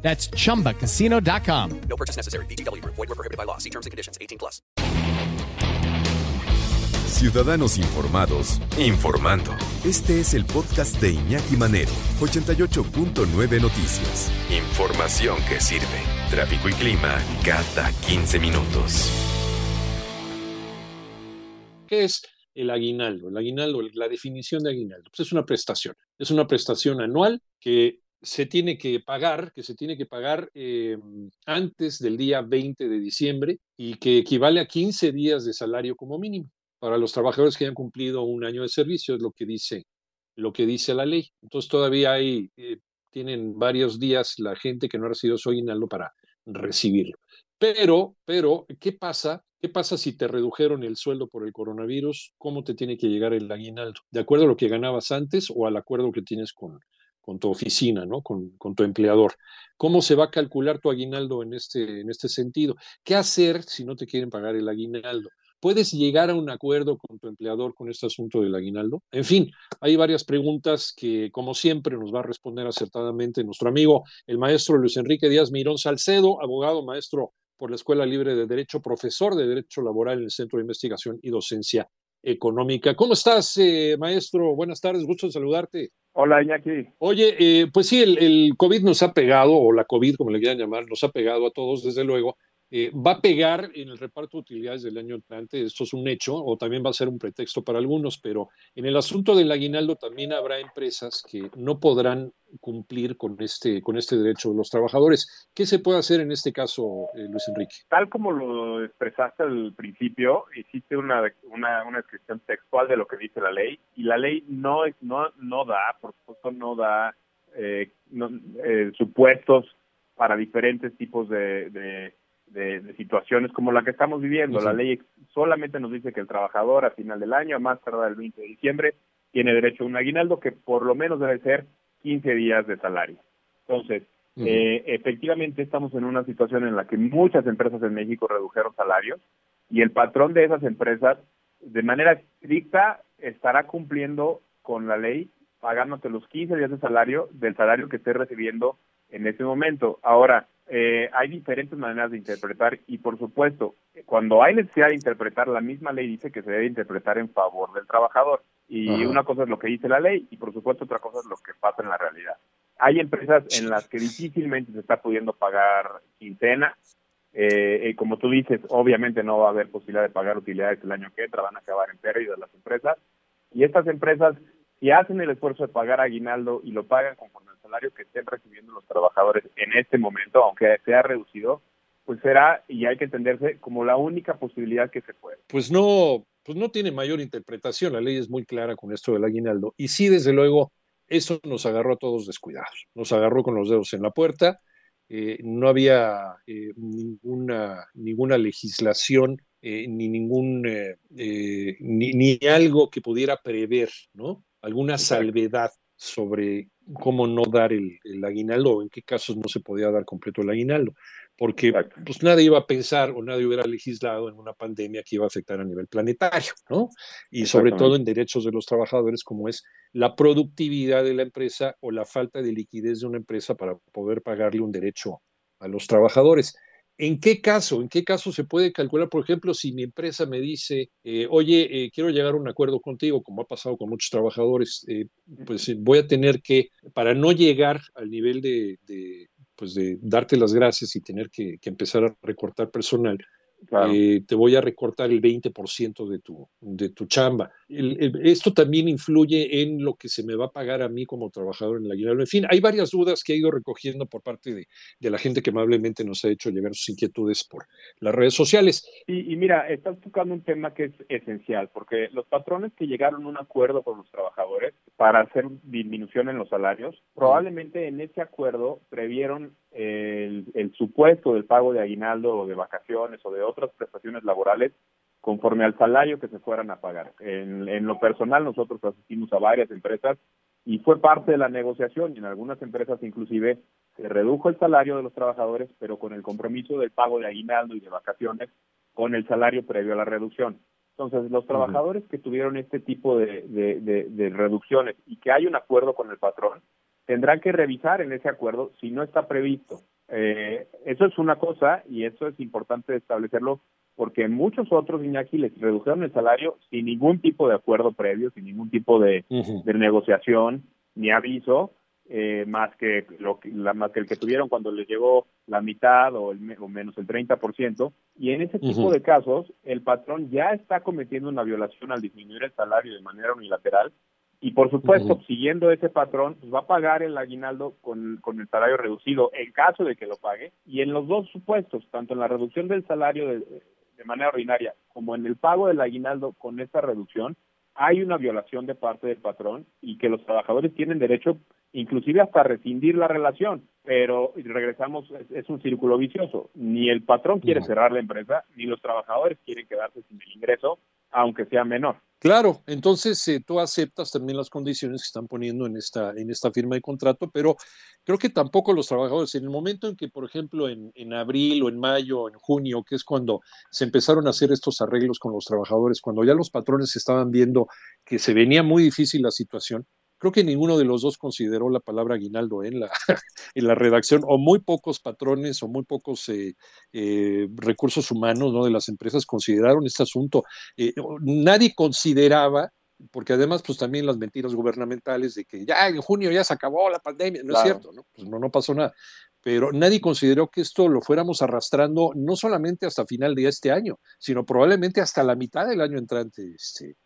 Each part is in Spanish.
That's chumbacasino.com. No purchase necessary. BGW. Void were prohibited by law. See terms and conditions. 18 plus. Ciudadanos informados, informando. Este es el podcast de Iñaki Manero, 88.9 Noticias. Información que sirve. Tráfico y clima cada 15 minutos. ¿Qué es el aguinaldo? El aguinaldo, la definición de aguinaldo, pues es una prestación. Es una prestación anual que se tiene que pagar, que se tiene que pagar eh, antes del día 20 de diciembre y que equivale a 15 días de salario como mínimo para los trabajadores que hayan cumplido un año de servicio, es lo que dice, lo que dice la ley. Entonces todavía hay, eh, tienen varios días la gente que no ha recibido su aguinaldo para recibirlo. Pero, pero, ¿qué pasa? ¿Qué pasa si te redujeron el sueldo por el coronavirus? ¿Cómo te tiene que llegar el aguinaldo? ¿De acuerdo a lo que ganabas antes o al acuerdo que tienes con, con tu oficina, ¿no? Con, tu empleador. ¿Cómo se va a calcular tu aguinaldo en este, en este sentido? ¿Qué hacer si no te quieren pagar el aguinaldo? ¿Puedes llegar a un acuerdo con tu empleador con este asunto del aguinaldo? En fin, hay varias preguntas que, como siempre, nos va a responder acertadamente nuestro amigo, el maestro Luis Enrique Díaz Mirón Salcedo, abogado, maestro por la Escuela Libre de Derecho, profesor de Derecho Laboral en el Centro de Investigación y Docencia Económica. ¿Cómo estás, eh, maestro? Buenas tardes, gusto en saludarte. Hola, Iñaki. Oye, eh, pues sí, el, el, COVID nos ha pegado, o la COVID, como le quieran llamar, nos ha pegado a todos, desde luego. Eh, va a pegar en el reparto de utilidades del año entrante, esto es un hecho, o también va a ser un pretexto para algunos, pero en el asunto del aguinaldo también habrá empresas que no podrán cumplir con este, con este derecho de los trabajadores. ¿Qué se puede hacer en este caso, eh, Luis Enrique? Tal como lo expresaste al principio, hiciste una, una, una descripción textual de lo que dice la ley, y la ley no, no, no da, por supuesto, no da eh, eh, supuestos para diferentes tipos de de, de, situaciones como la que estamos viviendo. Sí. La ley solamente nos dice que el trabajador a final del año, a más tardar el 20 de diciembre, tiene derecho a un aguinaldo que por lo menos debe ser 15 días de salario. Entonces, uh -huh. eh, efectivamente estamos en una situación en la que muchas empresas en México redujeron salarios y el patrón de esas empresas, de manera estricta, estará cumpliendo con la ley pagándote los 15 días de salario del salario que estés recibiendo en ese momento. Ahora, eh, hay diferentes maneras de interpretar y por supuesto, cuando hay necesidad de interpretar, la misma ley dice que se debe interpretar en favor del trabajador. Y Ajá. una cosa es lo que dice la ley y por supuesto otra cosa es lo que pasa en la realidad. Hay empresas en las que difícilmente se está pudiendo pagar quincena. Eh, como tú dices, obviamente no va a haber posibilidad de pagar utilidades el año que entra, van a acabar en pérdidas las empresas. Y estas empresas, si hacen el esfuerzo de pagar aguinaldo y lo pagan conforme salario que estén recibiendo los trabajadores en este momento, aunque sea reducido, pues será, y hay que entenderse, como la única posibilidad que se puede. Pues no, pues no tiene mayor interpretación, la ley es muy clara con esto del aguinaldo. Y sí, desde luego, eso nos agarró a todos descuidados, nos agarró con los dedos en la puerta, eh, no había eh, ninguna, ninguna legislación eh, ni ningún ni, ni, algo que pudiera prever, ¿no? Alguna salvedad sobre cómo no dar el, el, aguinaldo o en qué casos no se podía dar completo el aguinaldo, porque pues nadie iba a pensar o nadie hubiera legislado en una pandemia que iba a afectar a nivel planetario, ¿no? Y sobre todo en derechos de los trabajadores como es la productividad de la empresa o la falta de liquidez de una empresa para poder pagarle un derecho a los trabajadores. ¿En qué caso? ¿En qué caso se puede calcular? Por ejemplo, si mi empresa me dice, eh, oye, eh, quiero llegar a un acuerdo contigo, como ha pasado con muchos trabajadores, eh, pues voy a tener que, para no llegar al nivel de, de pues de darte las gracias y tener que, que empezar a recortar personal, claro. te voy a recortar el 20% de tu, de tu chamba. Esto también influye en lo que se me va a pagar a mí como trabajador en la aguinaldo. En fin, hay varias dudas que he ido recogiendo por parte de, de la gente que amablemente nos ha hecho llegar sus inquietudes por las redes sociales. Y, y, mira, estás tocando un tema que es esencial, porque los patrones que llegaron a un acuerdo con los trabajadores para hacer disminución en los salarios, probablemente en ese acuerdo previeron el, el supuesto del pago de aguinaldo o de vacaciones o de otras prestaciones laborales conforme al salario que se fueran a pagar. En, en, lo personal, nosotros asistimos a varias empresas y fue parte de la negociación y en algunas empresas inclusive se redujo el salario de los trabajadores, pero con el compromiso del pago de aguinaldo y de vacaciones con el salario previo a la reducción. Entonces, los trabajadores que tuvieron este tipo de, de, de, de reducciones y que hay un acuerdo con el patrón, tendrán que revisar en ese acuerdo si no está previsto. Eh, eso es una cosa y eso es importante establecerlo porque muchos otros, Iñaki, les redujeron el salario sin ningún tipo de acuerdo previo, sin ningún tipo de, uh -huh. de negociación ni aviso, eh, más que lo que, la, más que el que tuvieron cuando les llegó la mitad o, el, o menos el 30%. Y en ese tipo uh -huh. de casos, el patrón ya está cometiendo una violación al disminuir el salario de manera unilateral y por supuesto, uh -huh. siguiendo ese patrón, pues va a pagar el aguinaldo con, con, el salario reducido en caso de que lo pague. Y en los dos supuestos, tanto en la reducción del salario de, de manera ordinaria como en el pago del aguinaldo con esta reducción, hay una violación de parte del patrón y que los trabajadores tienen derecho inclusive hasta rescindir la relación, pero regresamos, es, es un círculo vicioso. Ni el patrón quiere cerrar la empresa, ni los trabajadores quieren quedarse sin el ingreso, aunque sea menor. Claro, entonces eh, tú aceptas también las condiciones que están poniendo en esta, en esta firma de contrato, pero creo que tampoco los trabajadores, en el momento en que, por ejemplo, en, en abril o en mayo o en junio, que es cuando se empezaron a hacer estos arreglos con los trabajadores, cuando ya los patrones estaban viendo que se venía muy difícil la situación, creo que ninguno de los dos consideró la palabra aguinaldo en la, en la redacción, o muy pocos patrones o muy pocos eh, eh, recursos humanos ¿no? de las empresas consideraron este asunto. Eh, nadie consideraba, porque además, pues también las mentiras gubernamentales de que ya en junio ya se acabó la pandemia, no claro. es cierto, ¿no? Pues no, no pasó nada. Pero nadie consideró que esto lo fuéramos arrastrando no solamente hasta final de este año, sino probablemente hasta la mitad del año entrante. Este,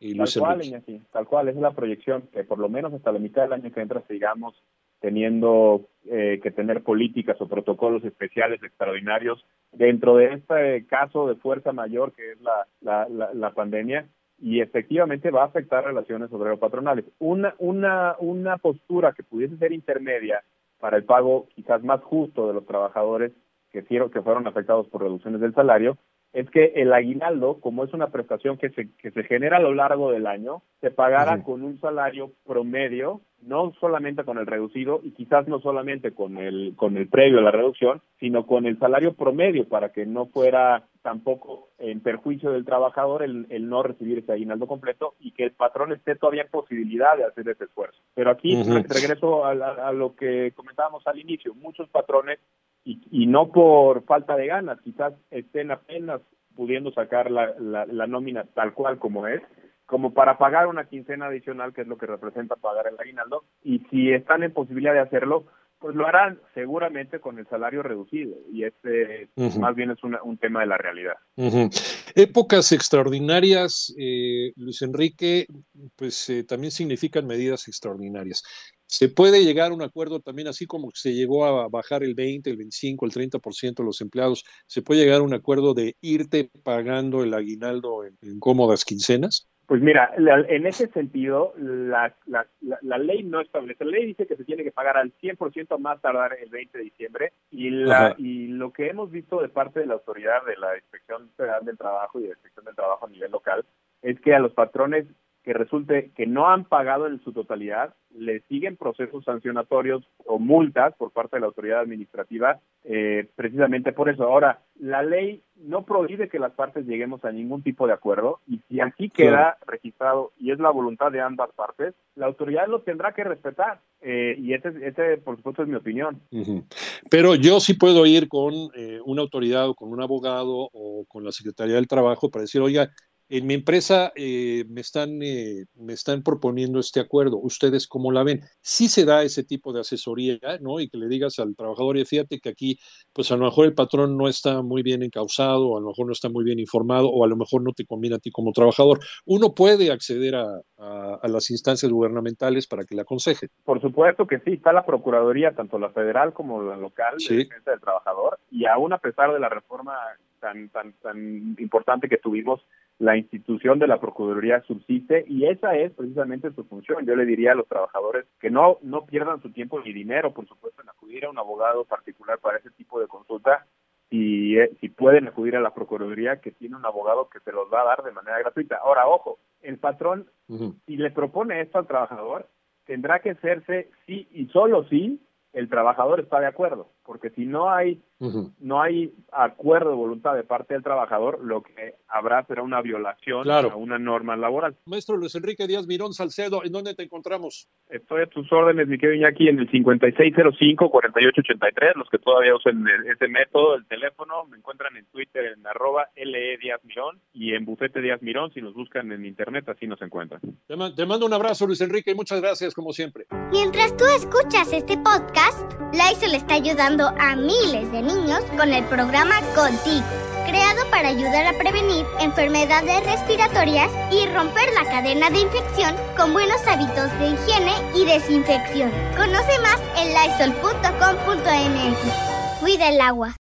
y tal cual, Iñaki, tal cual, esa es la proyección, que por lo menos hasta la mitad del año que entra sigamos teniendo eh, que tener políticas o protocolos especiales extraordinarios dentro de este caso de fuerza mayor que es la, la, la, la pandemia y efectivamente va a afectar relaciones obrero-patronales. Una, una, una postura que pudiese ser intermedia para el pago quizás más justo de los trabajadores que, que fueron afectados por reducciones del salario es que el aguinaldo, como es una prestación que se, que se genera a lo largo del año, se -huh. con un salario promedio, no solamente con el reducido y quizás no solamente con el, con el previo a la reducción, sino con el salario promedio para que no fuera tampoco en perjuicio del trabajador el, el no recibir ese aguinaldo completo y que el patrón esté todavía en posibilidad de hacer ese esfuerzo. Pero aquí uh -huh. regreso a, a, a lo que comentábamos al inicio, muchos patrones y, y, no por falta de ganas, quizás estén apenas pudiendo sacar la, la, la, nómina tal cual como es, como para pagar una quincena adicional, que es lo que representa pagar el aguinaldo, y si están en posibilidad de hacerlo, pues lo harán seguramente con el salario reducido, y este uh -huh. más bien es una, un tema de la realidad. Uh -huh. Épocas extraordinarias, eh, Luis Enrique, pues eh, también significan medidas extraordinarias se puede llegar a un acuerdo también, así como se llegó a bajar el 20, el 25, el 30% de los empleados, se puede llegar a un acuerdo de irte pagando el aguinaldo en, en cómodas quincenas? Pues mira, la, en ese sentido, la, la, la, ley no establece. La ley dice que se tiene que pagar al 100% más tardar el 20 de diciembre y, la, y lo que hemos visto de parte de la autoridad de la Inspección Federal del Trabajo y de la Inspección del Trabajo a nivel local es que a los patrones que resulte que no han pagado en su totalidad, le siguen procesos sancionatorios o multas por parte de la autoridad administrativa, eh, precisamente por eso. Ahora, la ley no prohíbe que las partes lleguemos a ningún tipo de acuerdo y si aquí queda sí. registrado y es la voluntad de ambas partes, la autoridad lo tendrá que respetar. Eh, y ese, ese, por supuesto, es mi opinión. Uh -huh. Pero yo sí puedo ir con eh, una autoridad o con un abogado o con la Secretaría del Trabajo para decir, oiga, en mi empresa eh, me, están, eh, me están proponiendo este acuerdo, ¿ustedes cómo la ven? Sí se da ese tipo de asesoría, ¿no? Y que le digas al trabajador, y fíjate que aquí, pues a lo mejor el patrón no está muy bien encausado, o a lo mejor no está muy bien informado, o a lo mejor no te conviene a ti como trabajador. Uno puede acceder a, a, las instancias gubernamentales para que le aconseje. Por supuesto que sí, está la Procuraduría, tanto la federal como la local, de defensa del trabajador, y aún a pesar de la reforma tan, tan, tan importante que tuvimos, la institución de la Procuraduría subsiste y esa es precisamente su función. Yo le diría a los trabajadores que no, no pierdan su tiempo ni dinero, por supuesto, en acudir a un abogado particular para ese tipo de consulta, y eh, si pueden acudir a la Procuraduría que tiene un abogado que se los va a dar de manera gratuita. Ahora, ojo, el patrón, si le propone esto al trabajador, tendrá que hacerse sí y solo si el trabajador está de acuerdo, porque si no hay no hay acuerdo de voluntad de parte del trabajador, lo que habrá será una violación a una norma laboral. Maestro Luis Enrique Díaz Mirón Salcedo, ¿en dónde te encontramos? Estoy a tus órdenes, mi querido Iñaki, en el 5605-4883, los que todavía usen ese método, el teléfono, me encuentran en Twitter en arroba LE Díaz Mirón y en Bufete Díaz Mirón, si nos buscan en internet, así nos encuentran. Te, te mando un abrazo, Luis Enrique, y muchas gracias, como siempre. Mientras tú escuchas este podcast, le está a miles de niños con el programa Contigo, creado para ayudar a prevenir enfermedades respiratorias y romper la cadena de infección con buenos hábitos de higiene y desinfección. Conoce más en lysol.com.mx. Cuida el agua.